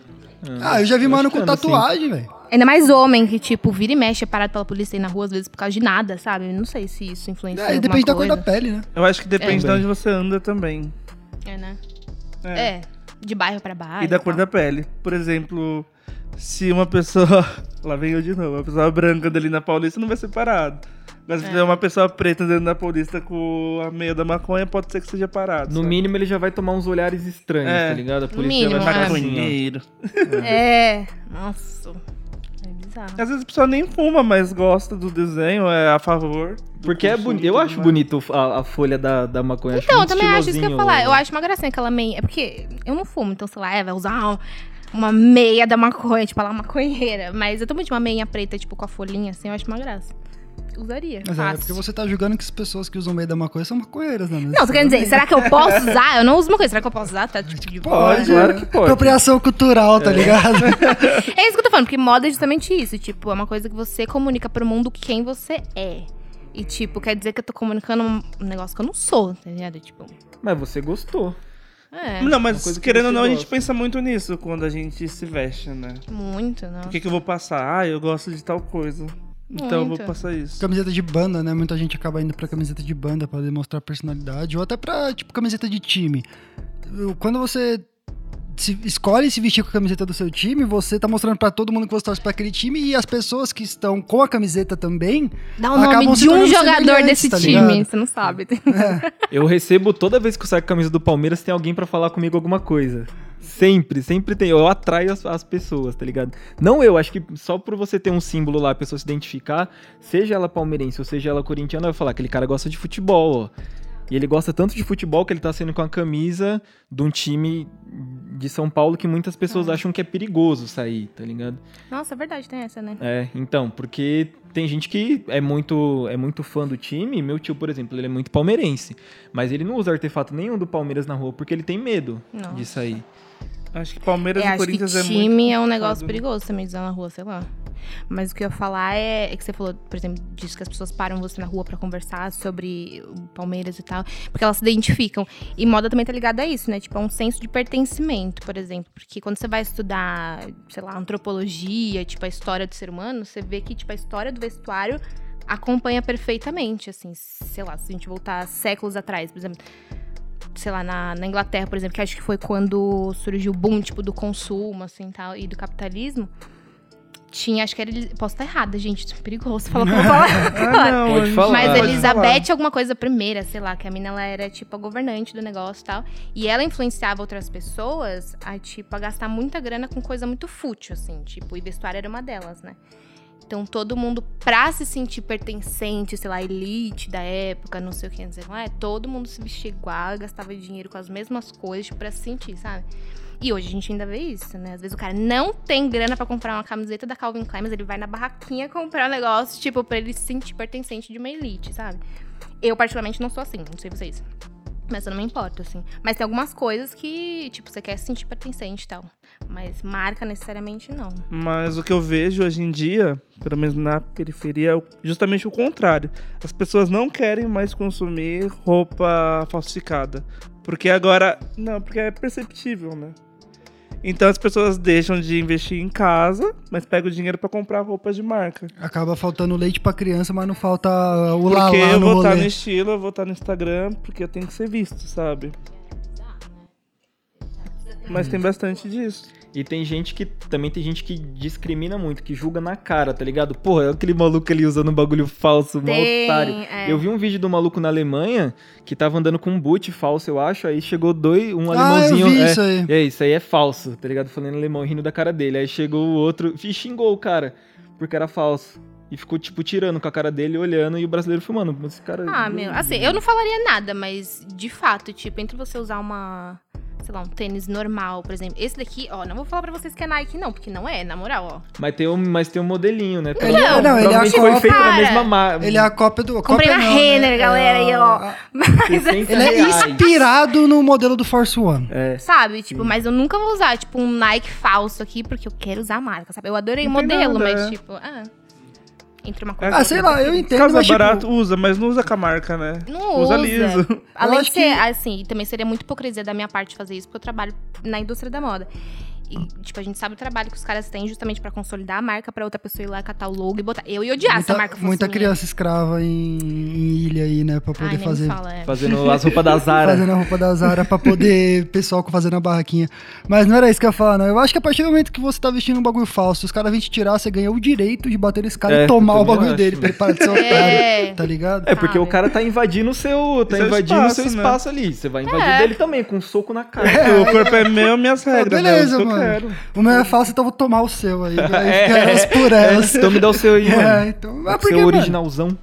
Ah, eu já vi mano com tatuagem, velho. Ainda mais homem que, tipo, vira e mexe, é parado pela polícia aí na rua, às vezes, por causa de nada, sabe? Não sei se isso influencia É, depende da cor da pele, né? Eu acho que depende É. de onde você anda também. É, né? É. É. De bairro pra bairro. E da cor tal. da pele. Por exemplo, se uma pessoa. (laughs) Lá vem eu de novo. Uma pessoa branca dali na Paulista não vai ser parado. Mas se É. tiver uma pessoa preta dentro da Paulista com a meia da maconha, pode ser que seja parado. No sabe? mínimo ele já vai tomar uns olhares estranhos, É. tá ligado? A polícia mínimo, vai ficar é. assim. Maconheiro. É. Nossa. É bizarro. Às vezes a pessoa nem fuma, mas gosta do desenho, é a favor. Porque é bonito. Eu acho mais. bonito a, a folha da, da maconha. Então, eu também acho isso que eu ia falar. Eu ó. acho uma gracinha aquela meia. É porque eu não fumo, então, sei lá, é, vai usar uma, uma meia da maconha, tipo, ela é maconheira. Mas eu também de uma meia preta, tipo, com a folhinha assim, eu acho uma graça. Usaria. Mas é, fácil. porque você tá julgando que as pessoas que usam meio da maconha são maconheiras, né? Não, você quer dizer, será que eu posso usar? Eu não uso uma coisa, será que eu posso usar? Tá, tipo, de Pode, claro é. que pode. Apropriação cultural, tá ligado? (laughs) (laughs) É isso que eu tô falando, porque moda é justamente isso. Tipo, é uma coisa que você comunica pro mundo quem você é. E, tipo, quer dizer que eu tô comunicando um negócio que eu não sou, tá ligado? Tipo, Mas você gostou. É. Não, mas querendo ou não, a gente pensa muito nisso quando a gente se veste, né? Muito, não. O que, que eu vou passar? Ah, eu gosto de tal coisa. Então eu vou Muito. passar isso. Camiseta de banda, né? Muita gente acaba indo pra camiseta de banda pra demonstrar personalidade. Ou até pra, tipo, camiseta de time. Quando você se escolhe se vestir com a camiseta do seu time, você tá mostrando pra todo mundo que você torce pra aquele time e as pessoas que estão com a camiseta também. Dá o nome de um jogador desse tá time, você não sabe. (laughs) Eu recebo toda vez que eu saio com a camisa do Palmeiras, tem alguém pra falar comigo alguma coisa. Sempre, sempre tem. Eu atraio as, as pessoas, tá ligado? Não eu, acho que só por você ter um símbolo lá, a pessoa se identificar, seja ela palmeirense ou seja ela corintiana, vai falar que aquele cara gosta de futebol, ó. E ele gosta tanto de futebol que ele tá saindo com a camisa de um time de São Paulo que muitas pessoas acham que é perigoso sair, tá ligado? Nossa, é verdade, tem essa, né? É, então, porque tem gente que é muito, é muito fã do time. Meu tio, por exemplo, ele é muito palmeirense. Mas ele não usa artefato nenhum do Palmeiras na rua porque ele tem medo Nossa. de sair. Acho que Palmeiras É, e acho que Corinthians é muito. time é um negócio perigoso também de usar na rua, sei lá. Mas o que eu ia falar é, é que você falou, por exemplo, disso que as pessoas param você na rua pra conversar sobre o Palmeiras e tal, porque elas se identificam. E moda também tá ligada a isso, né? Tipo, é um senso de pertencimento, por exemplo. Porque quando você vai estudar, sei lá, antropologia, tipo, a história do ser humano, você vê que, tipo, a história do vestuário acompanha perfeitamente, assim, sei lá, se a gente voltar séculos atrás, por exemplo, sei lá, na, na Inglaterra, por exemplo, que acho que foi quando surgiu o boom, tipo, do consumo, assim, tal, e do capitalismo. Tinha, acho que era. Posso estar errada, gente. Isso é perigoso falar vou falar. (laughs) Ah, não, Pode falar. Mas Elizabeth, alguma coisa primeira, sei lá, que a mina ela era, tipo, a governante do negócio e tal. E ela influenciava outras pessoas a, tipo, a gastar muita grana com coisa muito fútil, assim, tipo, e vestuário era uma delas, né? Então todo mundo, pra se sentir pertencente, sei lá, elite da época, não sei o que, não sei o que lá, todo mundo se vestia igual, gastava dinheiro com as mesmas coisas, tipo, pra se sentir, sabe? E hoje a gente ainda vê isso, né? Às vezes o cara não tem grana pra comprar uma camiseta da Calvin Klein, mas ele vai na barraquinha comprar um negócio, tipo, pra ele se sentir pertencente de uma elite, sabe? Eu, particularmente, não sou assim, não sei vocês. Mas eu não me importo, assim. Mas tem algumas coisas que, tipo, você quer se sentir pertencente e tal. Mas marca necessariamente não. Mas o que eu vejo hoje em dia, pelo menos na periferia, é justamente o contrário. As pessoas não querem mais consumir roupa falsificada. Porque agora. Não, porque é perceptível, né? Então as pessoas deixam de investir em casa, mas pegam o dinheiro pra comprar roupas de marca. Acaba faltando leite pra criança, mas não falta o Porque lalá eu no vou estar rolê. no estilo, eu vou estar no Instagram, porque eu tenho que ser visto, sabe? Mas tem bastante disso. E tem gente que. Também tem gente que discrimina muito, que julga na cara, tá ligado? Porra, é aquele maluco ali usando um bagulho falso, Tem, otário. é. Eu vi um vídeo do maluco na Alemanha que tava andando com um boot falso, eu acho. Aí chegou dois, um Ah, eu alemãozinho. vi é, isso aí. É, isso aí é falso, tá ligado? Falando em alemão, rindo da cara dele. Aí chegou o outro e xingou o cara, porque era falso. E ficou, tipo, tirando com a cara dele, olhando, e o brasileiro filmando. Esse cara. Ah, meu, assim, eu não falaria nada, mas de fato, tipo, entre você usar uma, sei lá, um tênis normal, por exemplo. Esse daqui, ó, não vou falar pra vocês que é Nike, não, porque não é, na moral, ó. Mas tem um, mas tem um modelinho, né? Ele, é- não, ele é a foi feito na mesma marca. ele é a cópia do. Comprei cópia na não, né? Renner, galera, aí, ó. (laughs) Mas, Ele é inspirado no modelo do Force One. É. sabe, tipo, mas eu nunca vou usar, tipo, um Nike falso aqui, porque eu quero usar a marca, sabe? Eu adorei o Não tem modelo, nada, mas, é. tipo, ah. Entre uma coisa Ah, e sei lá, eu entendo, Caso é mas tipo, barato, usa, mas não usa com a marca, né? Não usa usa. liso. Além de ser, que- assim, também seria muito hipocrisia da minha parte fazer isso, porque eu trabalho na indústria da moda. E, tipo, a gente sabe o trabalho que os caras têm justamente pra consolidar a marca pra outra pessoa ir lá catar o logo e botar. Eu ia odiar se a muita, marca fosse muita minha. criança escrava em, em ilha aí, né? Pra poder Ai, fazer. fala, é. Fazendo as roupas da Zara. Fazendo a roupa da Zara pra poder (laughs) pessoal fazendo a barraquinha. Mas não era isso que eu ia falar, não. Eu acho que a partir do momento que você tá vestindo um bagulho falso, os caras vêm te tirar, você ganha o direito de bater nesse cara É, e tomar o bagulho também dele acho. pra ele parar de ser É. otário. Tá ligado? É porque Sabe? o cara tá invadindo o seu. Tá Seu invadindo o seu espaço, né? ali. Você vai invadir É. dele também, com um soco na cara. O corpo é meu, minhas regras. beleza, né? Eu mano. Quero. O meu é falso, então eu vou tomar o seu aí. (laughs) É. Aí elas por elas. Então me dá o seu aí, (laughs) É, mano. então. o Mas por seu que, mano? originalzão.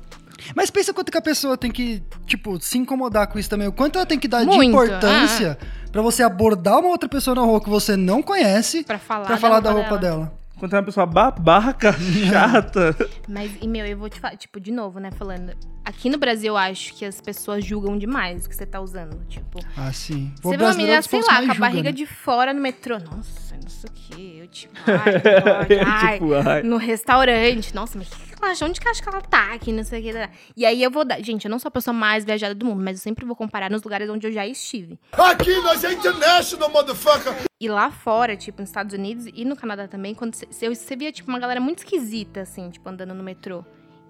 Mas pensa quanto que a pessoa tem que, tipo, se incomodar com isso também. O quanto ela tem que dar de Muito, importância pra você abordar uma outra pessoa na rua que você não conhece Pra falar, pra falar da roupa dela. Quando é uma pessoa babaca, (laughs) chata. Mas, e meu, eu vou te falar, tipo, de novo, né, falando. Aqui no Brasil, eu acho que as pessoas julgam demais o que você tá usando. Tipo, Ah, sim. você vê uma menina, sei lá, com a barriga de fora no metrô. Nossa, não sei o que. (laughs) Eu, tipo, ai, ai, Tipo, ai. no restaurante. Nossa, mas o que ela acha? Onde que acha que ela tá aqui? Não sei o que. E aí eu vou dar. Gente, eu não sou a pessoa mais viajada do mundo, mas eu sempre vou comparar nos lugares onde eu já estive. Aqui nós é international, motherfucker. E lá fora, tipo, nos Estados Unidos e no Canadá também, quando você via, tipo, uma galera muito esquisita, assim, tipo, andando no metrô.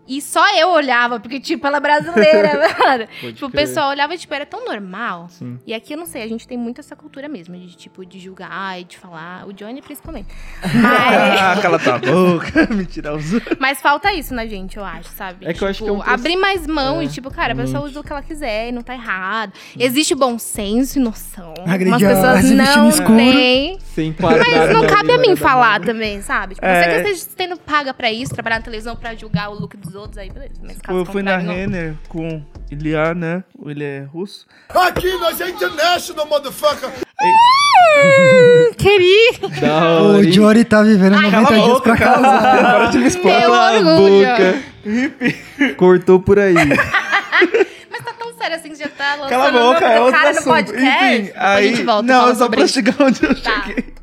E só eu olhava, porque, tipo, ela é brasileira, (laughs) mano. Pode tipo, o pessoal olhava e, tipo, era tão normal. Sim. E aqui, eu não sei, a gente tem muito essa cultura mesmo, de, tipo, de julgar e de falar. O Johnny, principalmente. (laughs) Mas, Ah, cala tua boca, (laughs) mentiroso. mas falta isso na gente, eu acho, sabe? É que eu acho que é um Tipo, abrir mais mão É, e, tipo, cara, a pessoa usa o que ela quiser e não tá errado. Existe bom senso e noção. Agredir Umas a- pessoas não escuro. têm. Enquadrado. Mas não cabe a mim falar também, sabe? Tipo, É. você que esteja sendo paga pra isso, trabalhar na televisão pra julgar o look dos outros, aí beleza. Mas caso Eu fui na não. Renner com Ilya, né? Ele é russo. Aqui nós é international, motherfucker. Querido! Da hora, O? Jory tá vivendo 90 Cala a dias boca, pra casar. Para de me expor. Meu Cala a boca. Cortou por aí. (laughs) Mas tá tão sério assim que já tá lançando Cala a boca, é outro cara no assunto. podcast? Enfim, aí... a gente volta não, só pra chegar onde eu Tá. cheguei.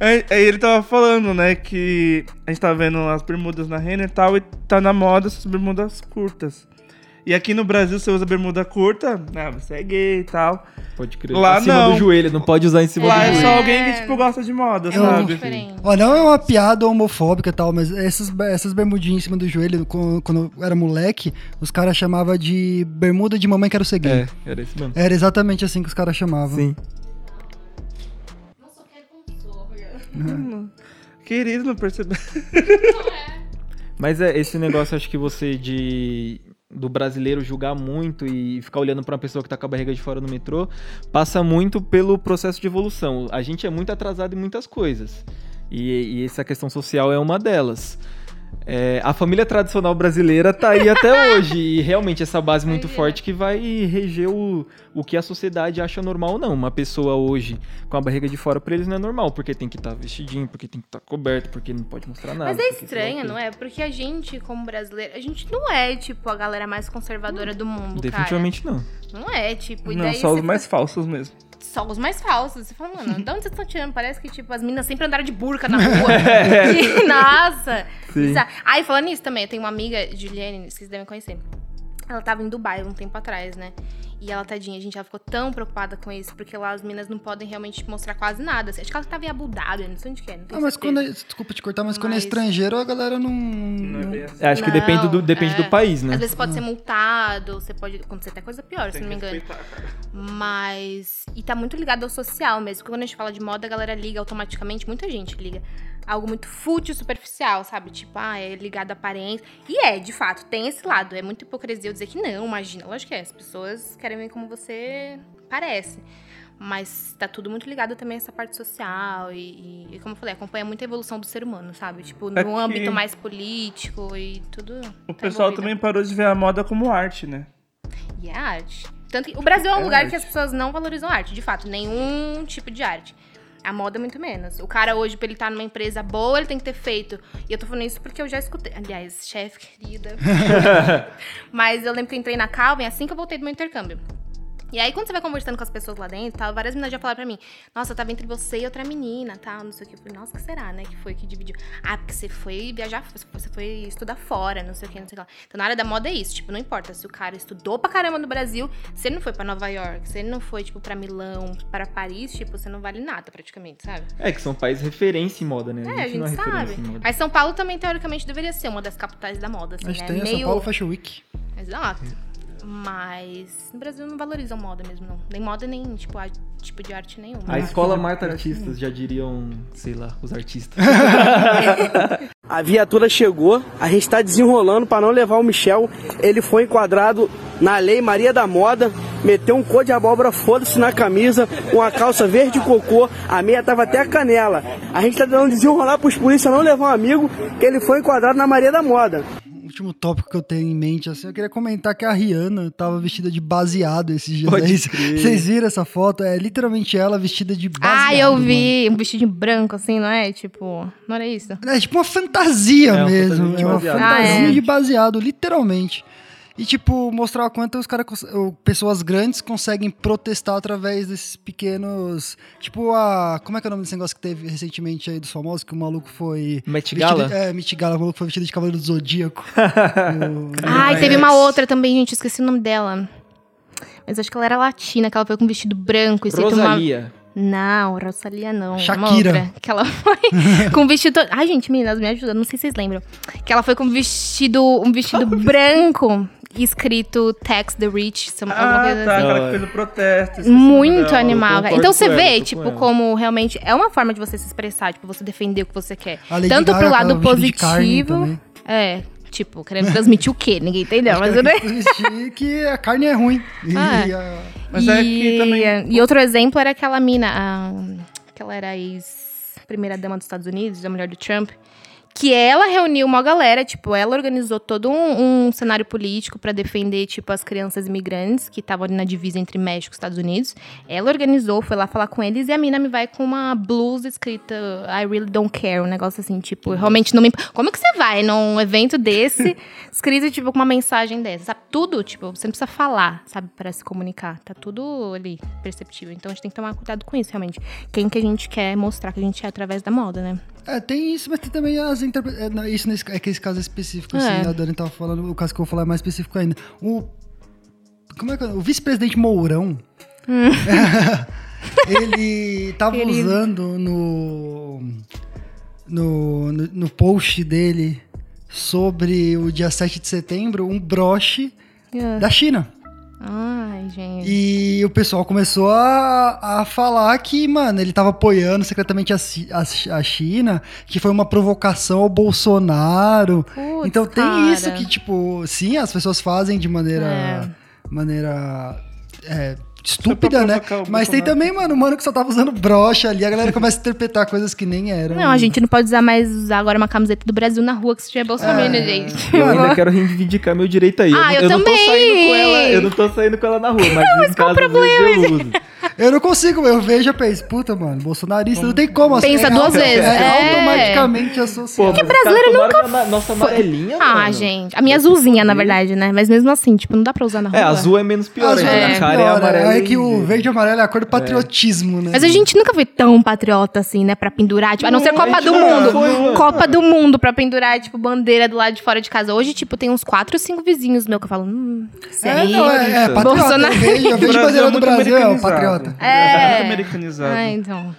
Aí, aí ele tava falando, né, que a gente tava vendo as bermudas na Renner e tal, e tá na moda essas bermudas curtas. E aqui no Brasil você usa bermuda curta, ah, você é gay e tal. Pode crer. Lá Acima não. do joelho, não pode usar em cima Lá do é joelho. só alguém que, tipo, gosta de moda, É sabe? diferente. Ó, não é uma piada homofóbica e tal, mas essas, essas bermudinhas em cima do joelho, quando, quando eu era moleque, os caras chamavam de bermuda de mamãe quero ser gay. É, era isso mesmo. Era exatamente assim que os caras chamavam. Sim. Querido, não percebeu. (laughs) Mas é esse negócio, acho que você de do brasileiro julgar muito e ficar olhando pra uma pessoa que tá com a barriga de fora no metrô, passa muito pelo processo de evolução. A gente é muito atrasado em muitas coisas. E, e essa questão social é uma delas. É, a família tradicional brasileira tá aí até (laughs) hoje. E realmente essa base muito forte que vai reger o, o que a sociedade acha normal ou não. Uma pessoa hoje com a barriga de fora pra eles não é normal, porque tem que estar vestidinho, porque tem que estar coberto, porque não pode mostrar nada. Mas é estranho, não é? Porque a gente, como brasileiro, a gente não é, tipo, a galera mais conservadora do mundo, Definitivamente não. cara. Não é, tipo, e Não, daí só os mais falsos mesmo. Só os mais falsos. Você fala, mano, de onde vocês estão tirando? Parece que, tipo, as meninas sempre andaram de burca na rua. (laughs) (laughs) Nossa! Sim. Ah, e falando nisso também, eu tenho uma amiga, Juliane, vocês devem conhecer. Ela tava em Dubai um tempo atrás, né? E ela, tadinha, a gente já ficou tão preocupada com isso, porque lá as meninas não podem realmente mostrar quase nada. assim. Acho que ela tava em Abu Dhabi, não sei onde que é. Não Ah, mas certeza. quando é, desculpa te cortar, mas, quando é Mas- estrangeiro, a galera não. não- É, Acho que depende, do, Não, depende é. do país, né? Às vezes pode ser multado, você pode acontecer até coisa pior, se não me engano. Mas. E tá muito ligado ao social mesmo. Porque quando a gente fala de moda, a galera liga automaticamente, muita gente liga. Algo muito fútil, superficial, sabe? Tipo, ah, é ligado à aparência. E é, de fato, tem esse lado. É muito hipocrisia eu dizer que não, imagina. Lógico que é. As pessoas querem ver como você parece. Mas tá tudo muito ligado também a essa parte social e, e- e, como eu falei, acompanha muito a evolução do ser humano, sabe? Tipo, no É que- âmbito mais político e tudo. O tá pessoal envolvido. também parou de ver a moda como arte, né? E é arte. Tanto que o Brasil é um É lugar arte. que as pessoas não valorizam arte, de fato, nenhum tipo de arte. A moda, muito menos. O cara hoje, pra ele estar numa empresa boa, ele tem que ter feito. E eu tô falando isso porque eu já escutei. Aliás, chefe querida. (laughs) Mas eu lembro que eu entrei na Calvin assim que eu voltei do meu intercâmbio. E aí, quando você vai conversando com as pessoas lá dentro, tal, várias meninas já falaram pra mim, nossa, eu tava entre você e outra menina, tal, não sei o que. Eu falei, nossa, o que será, né? Que foi que dividiu. Ah, porque você foi viajar, você foi estudar fora, não sei o que, não sei o que lá. Então, na área da moda é isso, tipo, não importa se o cara estudou pra caramba no Brasil, se ele não foi pra Nova York, se ele não foi, tipo, pra Milão, para Paris, tipo, você não vale nada, praticamente, sabe? É, que são países referência em moda, né? É, a gente não é referência sabe. Mas São Paulo também, teoricamente, deveria ser uma das capitais da moda, assim, A gente né? tem a São Meio... Paulo Fashion Week. Exato. Mas no Brasil não valorizam moda mesmo, não. Nem moda, nem tipo, a- tipo de arte nenhuma. A escola mata artistas, já diriam, sei lá, os artistas. (laughs) A viatura chegou, a gente tá desenrolando para não levar o Michel. Ele foi enquadrado na Lei Maria da Moda, meteu um cor de abóbora, foda-se na camisa, uma calça verde cocô, a meia tava até a canela. A gente tá tentando desenrolar pros polícia não levar um amigo, que ele foi enquadrado na Maria da Moda. Último tópico que eu tenho em mente, assim, eu queria comentar que a Rihanna tava vestida de baseado esses dias. Pode crer. Vocês viram essa foto? É literalmente ela vestida de baseado. Ah, eu mano. vi. Um vestidinho branco, assim, não é? Tipo, não era isso? É tipo uma fantasia É uma mesmo. fantasia de é uma fantasia Ah, é. de baseado, literalmente. E, tipo, mostrar o quanto os caras, pessoas grandes conseguem protestar através desses pequenos. Tipo, a. Como é que é o nome desse negócio que teve recentemente aí dos famosos? Que o maluco foi. Met vestido Gala? de- é, Met Gala, o maluco foi vestido de Cavaleiro do Zodíaco. (laughs) O- Ai, o teve Alex. uma outra também, gente. Esqueci o nome dela. Mas acho que ela era latina, que ela foi com um vestido branco. uma- Rosalia. Não, Rosalia não. uma Shakira. outra. Que ela foi (laughs) com um vestido. Ai, gente, meninas, me ajudam. Não sei se vocês lembram. Que ela foi com um vestido, um vestido (laughs) branco escrito Tax the Rich. alguma Ah, coisa tá, assim. aquela que fez o protesto. esqueci o Muito dela. animal. Então você vê, com tipo, ela. como realmente é uma forma de você se expressar, tipo, você defender o que você quer. Tanto Gaga pro lado carne positivo. É, tipo, querendo transmitir o quê? Ninguém entendeu, mas Ela né? que a carne é ruim. (laughs) E Ah. a- Mas e, é que também- e outro exemplo era aquela mina, a, que ela era ex-primeira dama dos Estados Unidos, a mulher do Trump. Que ela reuniu uma galera, tipo, ela organizou todo um, um cenário político pra defender, tipo, as crianças imigrantes que estavam ali na divisa entre México e Estados Unidos. Ela organizou, foi lá falar com eles e a mina me vai com uma blusa escrita I really don't care, um negócio assim, tipo, realmente não me. Como que você vai num evento desse, (laughs) escrito, tipo, com uma mensagem dessa? Sabe? Tudo, tipo, você não precisa falar, sabe, pra se comunicar. Tá tudo ali perceptível. Então a gente tem que tomar cuidado com isso, realmente. Quem que a gente quer mostrar que a gente é através da moda, né? É, tem isso, mas tem também as interpretações. Isso nesse, é que esse caso é específico, assim, É. a Dani tava falando, o caso que eu vou falar é mais específico ainda. O. Como é que é? O vice-presidente Mourão. (laughs) ele tava Querido. usando no, no, no. no post dele sobre o dia 7 de setembro um broche É. da China. Ai, gente. E o pessoal começou a, a falar que, mano, ele tava apoiando secretamente a, a, a China, que foi uma provocação ao Bolsonaro. Putz, então tem cara. isso que, tipo, sim, as pessoas fazem de maneira. É. maneira. é, estúpida, né? provocar o Mas tem também, mano, mano que só tava usando brocha ali, a galera começa a interpretar coisas que nem eram. Não, a gente não pode usar mais usar agora uma camiseta do Brasil na rua que se tiver Bolsonaro, É. gente. Eu (laughs) ainda quero reivindicar meu direito aí. Ah, eu, eu não- eu não tô também. saindo com ela, eu não tô saindo com ela na rua, mas, em casa vezes eu uso. Eu não consigo, eu vejo e penso, puta, mano, bolsonarista não tem como. assim, Pensa é duas auto- vezes, É, é. automaticamente associado. os brasileiro nunca na- Nossa amarelinha, Ah, mano. gente. A minha azulzinha, na verdade, né? Mas mesmo assim, tipo, não dá pra usar na rua. É, azul é menos pior. Azul ainda. é a cara é pior, amarela. é que o verde. e amarelo é a cor do patriotismo, né? Mas a gente nunca foi tão patriota assim, né? Pra pendurar. Tipo, a não ser Copa do Mundo. Copa do Mundo pra pendurar, tipo, bandeira do lado de fora de casa. Hoje, tipo, tem uns quatro ou cinco vizinhos meus que eu falo, hum, isso É, aí. não, é, é patriota. Bolsonaro. Eu vejo, eu O vejo bandeira é do Brasil, é o americanizado. Patriota. É. (laughs) muito americanizado. Ah, então.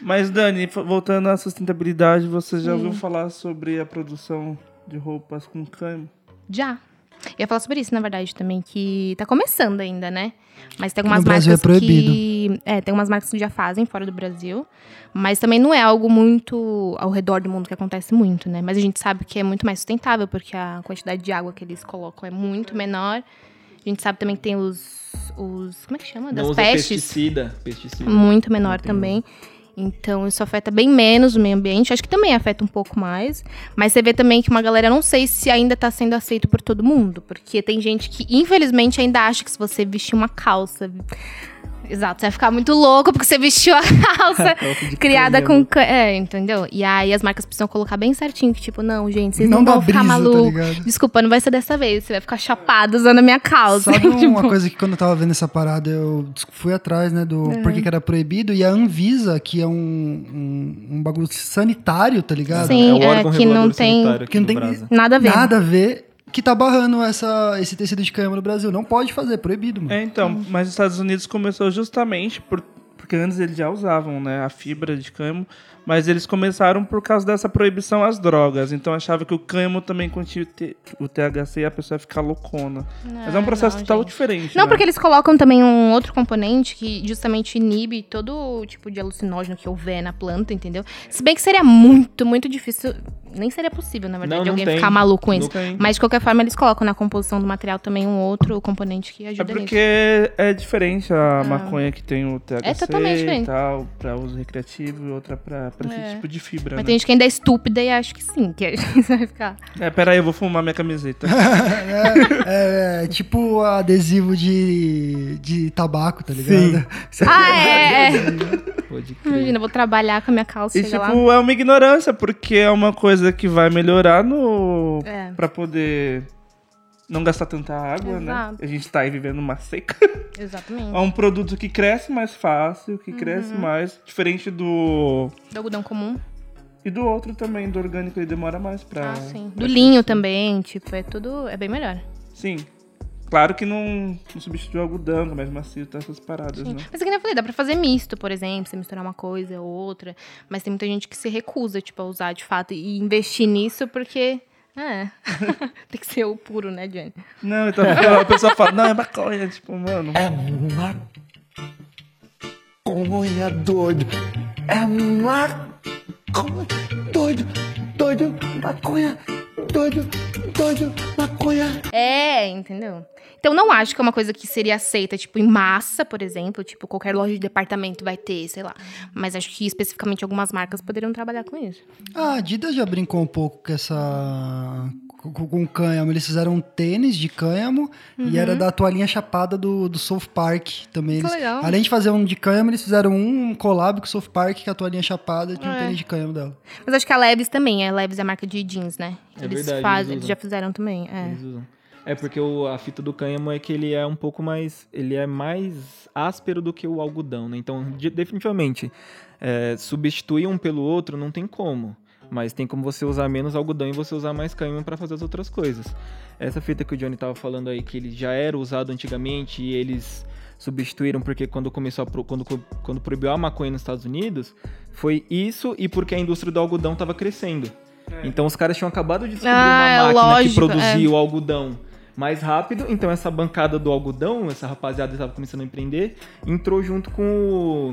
Mas, Dani, voltando à sustentabilidade, você já ouviu falar sobre a produção de roupas com cânhamo? Já. Eu ia falar sobre isso, na verdade, também, que tá começando ainda, né? Mas tem algumas No Brasil marcas é que. É, tem umas marcas que já fazem fora do Brasil. Mas também não é algo muito ao redor do mundo que acontece muito, né? Mas a gente sabe que é muito mais sustentável, porque a quantidade de água que eles colocam é muito menor. A gente sabe também que tem os. os como é que chama? Das Não pestes. pesticida. pesticida. Muito menor também. Então, isso afeta bem menos o meio ambiente. Acho que também afeta um pouco mais. Mas você vê também que uma galera, não sei se ainda tá sendo aceito por todo mundo. Porque tem gente que, infelizmente, ainda acha que se você vestir uma calça. Exato, você vai ficar muito louco porque você vestiu a (laughs) calça (laughs) criada com. ca- É, entendeu? E aí as marcas precisam colocar bem certinho, que tipo, não, gente, vocês não, Não dá vão ficar brisa, tá malucos. ligado? Desculpa, não vai ser dessa vez. Você vai ficar chapado usando a minha calça. Sabe (laughs) uma Tipo, coisa que quando eu tava vendo essa parada, eu fui atrás, né, do por que que era proibido, e a Anvisa, que é um, um, um bagulho sanitário, tá ligado? Sim, é o é, que não tem- Que não tem. Nada a ver. Nada a ver, que tá barrando essa, esse tecido de cânhamo no Brasil. Não pode fazer, é proibido, mano. É, então, mas os Estados Unidos começou justamente por, porque antes eles já usavam, né, a fibra de cânhamo, mas eles começaram por causa dessa proibição às drogas. Então achava que o cânhamo também continha o T- o THC e a pessoa ia ficar loucona. mas é um processo não, total gente. diferente. Não, né? porque eles colocam também um outro componente que justamente inibe todo o tipo de alucinógeno que houver na planta, entendeu? Se bem que seria muito, muito difícil. Nem seria possível, na verdade, Não, não alguém tem. ficar maluco com isso. Mas de qualquer forma, eles colocam na composição do material também um outro componente que É ajuda nisso. porque é diferente a maconha que tem o THC É totalmente e tal, pra uso recreativo e outra pra, pra É. tipo de fibra, Mas né? tem gente que ainda é estúpida e acha que sim, que (laughs) você vai ficar. É, peraí, eu vou fumar minha camiseta. (laughs) É, é tipo adesivo de, de tabaco, tá ligado? Sim. Ah, (laughs) é! é. Pode crer. Imagina, eu vou trabalhar com a minha calça, E, tipo, lá. é uma ignorância, porque é uma coisa que vai melhorar no... É. pra poder não gastar tanta água, né? Exato. A gente tá aí vivendo uma seca. (laughs) Exatamente. É um produto que cresce mais fácil, que Uhum. cresce mais, diferente do... Do algodão comum. E do outro também, do orgânico, ele demora mais pra... Ah, sim. Do linho também, tipo, é tudo. É bem melhor. Sim. Claro que não, não substitui o algodão, é mais macio, tá essas paradas, Sim. né? Mas é que nem eu falei, dá pra fazer misto, por exemplo, você misturar uma coisa ou outra. Mas tem muita gente que se recusa, tipo, a usar de fato e investir nisso porque. É. (laughs) tem que ser o puro, né, Johnny? Não, então (laughs) a pessoa fala, não, é maconha, tipo, mano. É maconha doido. É maconha doido. Doido, maconha. Doido, doido, maconha. É, entendeu? Então não acho que é uma coisa que seria aceita, tipo, em massa, por exemplo. Tipo, qualquer loja de departamento vai ter, sei lá. Mas acho que especificamente algumas marcas poderiam trabalhar com isso. A Adidas já brincou um pouco com essa. Com, com cânhamo. Eles fizeram um tênis de cânhamo e era da toalhinha chapada do, do South Park também. Eles- legal. Além de fazer um de cânhamo, eles fizeram um collab com o South Park, que a toalhinha chapada tinha um É. tênis de cânhamo dela. Mas acho que a Levis também. A Levis é a marca de jeans, né? É eles verdade, fazem, eles já fizeram também. É. É porque o- a fita do cânhamo é que ele é um pouco mais. Ele é mais áspero do que o algodão, né? Então, de- definitivamente, é, substituir um pelo outro não tem como. Mas tem como você usar menos algodão e você usar mais cânhamo para fazer as outras coisas. Essa fita que o Johnny tava falando aí, que ele já era usado antigamente e eles substituíram porque quando começou a pro- quando, quando proibiu a maconha nos Estados Unidos, foi isso e porque a indústria do algodão estava crescendo. Então os caras tinham acabado de descobrir Ah, uma é máquina que lógico, produzia é. o algodão mais rápido. Então essa bancada do algodão, essa rapaziada que estava começando a empreender, entrou junto com o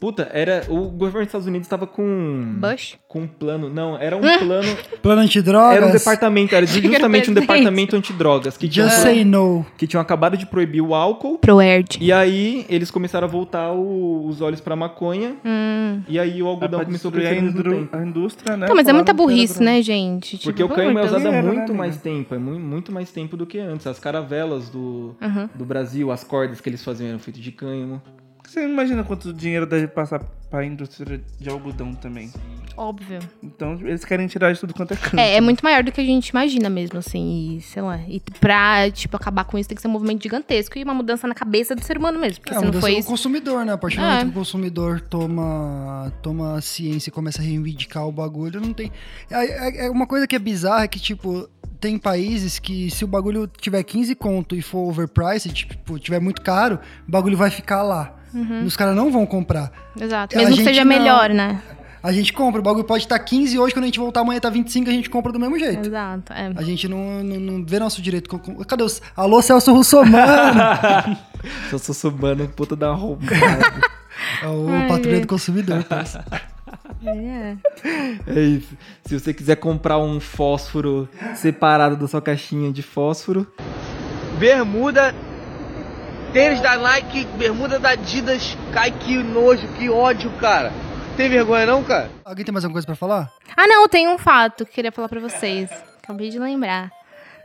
Puta, era. O governo dos Estados Unidos tava com. Bush? Com um plano. Não, era um plano. (laughs) Plano antidrogas. Era um departamento, era justamente um departamento antidrogas. Que tinha, Just say no. que tinham acabado de proibir o álcool. Pro Erd. E aí eles começaram a voltar o- os olhos pra maconha. Hum. E aí o algodão pra começou a a, crescer indru- tempo. a indústria, né? Não, mas é muita burrice, né, gente? Porque Tipo, o pelo cânhamo é de usado há né, muito amiga? mais tempo, é mu- muito mais tempo do que antes. As caravelas do, Uhum. do Brasil, as cordas que eles faziam eram feitas de cânhamo. Você imagina quanto dinheiro deve passar pra indústria de algodão também. Óbvio. Então, eles querem tirar de tudo quanto é canto. É, é muito maior do que a gente imagina mesmo, assim, e sei lá. E pra, tipo, acabar com isso tem que ser um movimento gigantesco e uma mudança na cabeça do ser humano mesmo. Porque É, se não foi isso. consumidor, né? A partir do É. momento que o consumidor toma, toma ciência e começa a reivindicar o bagulho, não tem. É, é- é uma coisa que é bizarra é que, tipo, tem países que se o bagulho tiver 15 conto e for overpriced, tipo, tiver muito caro, o bagulho vai ficar lá. Uhum. Os caras não vão comprar. Exato. A Mesmo que seja não. melhor, né? A gente compra, o bagulho pode estar 15 hoje, quando a gente voltar amanhã tá 25, a gente compra do mesmo jeito. Exato. É. A gente não, não, não vê nosso direito. Cadê os. Alô, Celso Russomano! (laughs) Sou subano, puta da roupa. é o Ai, patrulha gente. do consumidor. parça. É. É isso. Se você quiser comprar um fósforo separado da sua caixinha de fósforo, Bermuda, tênis da Nike, bermuda da Adidas. Cai que nojo, que ódio, cara. Tem vergonha não, cara? Alguém tem mais alguma coisa pra falar? Ah, não, tem um fato que eu queria falar pra vocês. Acabei de lembrar.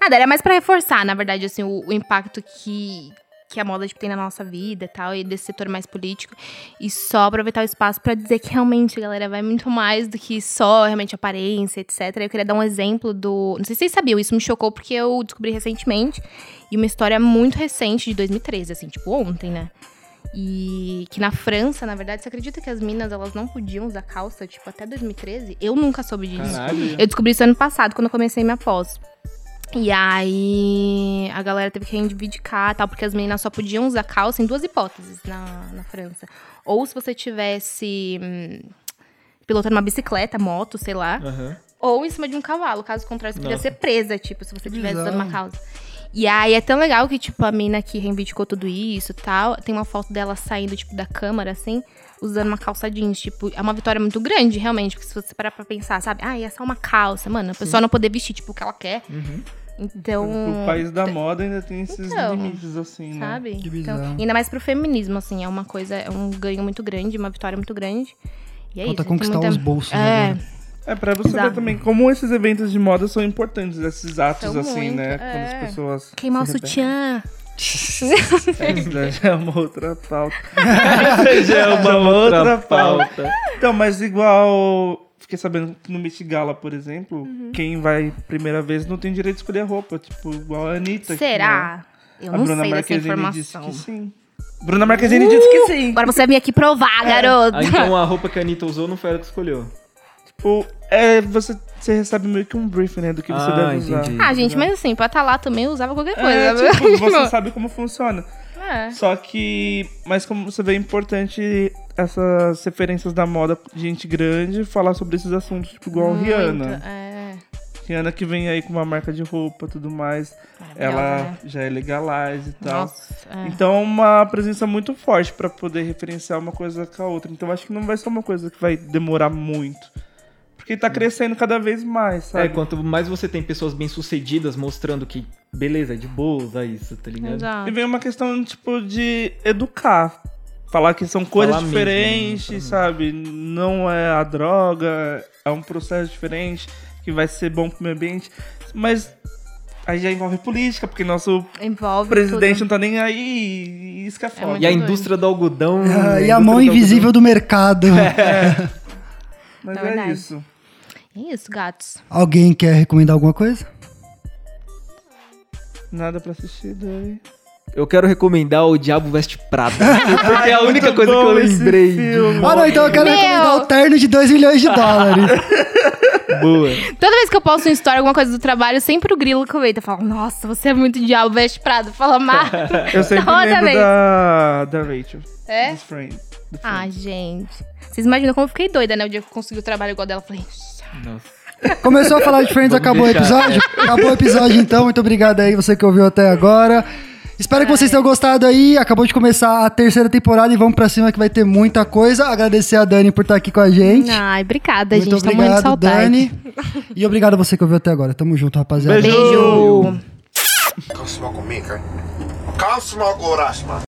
Nada, era mais pra reforçar, na verdade, assim, o, o impacto que, que a moda tipo, tem na nossa vida e tal, e desse setor mais político. E só aproveitar o espaço pra dizer que realmente, galera, vai muito mais do que só realmente aparência, etc. Eu queria dar um exemplo do. Não sei se vocês sabiam, isso me chocou porque eu descobri recentemente. E uma história muito recente, de 2013, assim, tipo ontem, né? E que na França, na verdade, você acredita que as minas elas não podiam usar calça, tipo, até 2013? Eu nunca soube disso. Caralho. Eu descobri isso ano passado, quando eu comecei minha pós. E aí a galera teve que reivindicar e tal, porque as meninas só podiam usar calça em duas hipóteses na, na França. Ou se você tivesse hum, pilotando uma bicicleta, moto, sei lá, Aham. ou em cima de um cavalo. Caso contrário, você podia Nossa. ser presa, tipo, se você estivesse usando uma calça. E aí é tão legal que, tipo, a mina que reivindicou tudo isso e tal, tem uma foto dela saindo, tipo, da câmara, assim, usando uma calça jeans. Tipo, é uma vitória muito grande, realmente, porque se você parar pra pensar, sabe? Ah, é só uma calça, mano. A pessoa não poder vestir, tipo, o que ela quer. Então. O país da moda ainda tem esses Então, limites, assim, né? Sabe? Então, ainda mais pro feminismo, assim, é uma coisa, é um ganho muito grande, uma vitória muito grande. E é Falta isso. conquistar muita- os bolsos É, agora. É, pra você Exato. ver também como esses eventos de moda são importantes, esses atos, São assim, muito, né? é. Quando as pessoas. queimar o sutiã. Essa já é uma outra pauta. Essa (laughs) já é uma outra pauta. Então, mas igual. Fiquei sabendo que no Met Gala, por exemplo, Uhum. quem vai primeira vez não tem direito de escolher a roupa. Tipo, igual a Anitta. que, Será? Eu né? não a Bruna sei dessa Marquezine disse informação. que sim. Bruna Marquezine disse que sim. Agora você vai vir aqui provar, garoto. Ah, então a roupa que a Anitta usou não foi ela que escolheu. Tipo, é, você, você recebe meio que um briefing, né, do que você Ah, deve usar. entendi. Ah, gente, mas assim, pra estar lá também eu usava qualquer coisa. É, sabe? tipo, (laughs) você sabe como funciona. É. Só que, mas como você vê, é importante essas referências da moda de gente grande falar sobre esses assuntos, tipo, igual a Muito, Rihanna. É. Rihanna que vem aí com uma marca de roupa e tudo mais. Ela né? já é legalize e tal. Nossa, é. Então é uma presença muito forte pra poder referenciar uma coisa com a outra. Então acho que não vai ser uma coisa que vai demorar muito. Porque tá crescendo cada vez mais, sabe? É, quanto mais você tem pessoas bem-sucedidas mostrando que, beleza, é de boa usar isso, tá ligado? Exato. E vem uma questão, tipo, de educar. Falar que são coisas Falar mesmo, diferentes, né? sabe? Não é a droga, é um processo diferente que vai ser bom pro meio ambiente. Mas aí já envolve política, porque nosso Envolve presidente tudo. não tá nem aí e isso que é foda. muito E a doido. indústria do algodão. Ah, e indústria a mão do invisível do mercado. (laughs) Mas É é, verdade. isso. É isso, gatos. Alguém quer recomendar alguma coisa? Nada pra assistir daí. Eu quero recomendar o Diabo Veste Prada. (laughs) Porque é a única Muito coisa que eu lembrei. filme. Ah, não, então eu quero Meu! recomendar o terno de 2 milhões de dólares. (laughs) Boa. Toda vez que eu posto uma história, alguma coisa do trabalho, sempre o grilo comenta. Fala, nossa, você é muito diabo, veste prado. Fala, Mar. Eu sempre Toda lembro vez. da, da Rachel. É? Dos Friends. do Ah, gente. Vocês imaginam como eu fiquei doida, né? O dia que eu consegui o trabalho igual dela. Eu falei, Nossa. Começou a falar de Friends, Vamos acabou deixar. o episódio? Acabou o episódio então, muito obrigado aí você que ouviu até agora. Espero que vocês tenham gostado aí. Acabou de começar a terceira temporada e vamos pra cima que vai ter muita coisa. Agradecer a Dani por estar aqui com a gente. Ai, obrigada, Muito gente. Muito obrigado, saudade. Dani. E obrigado a você que ouviu até agora. Tamo junto, rapaziada. Beijo. Come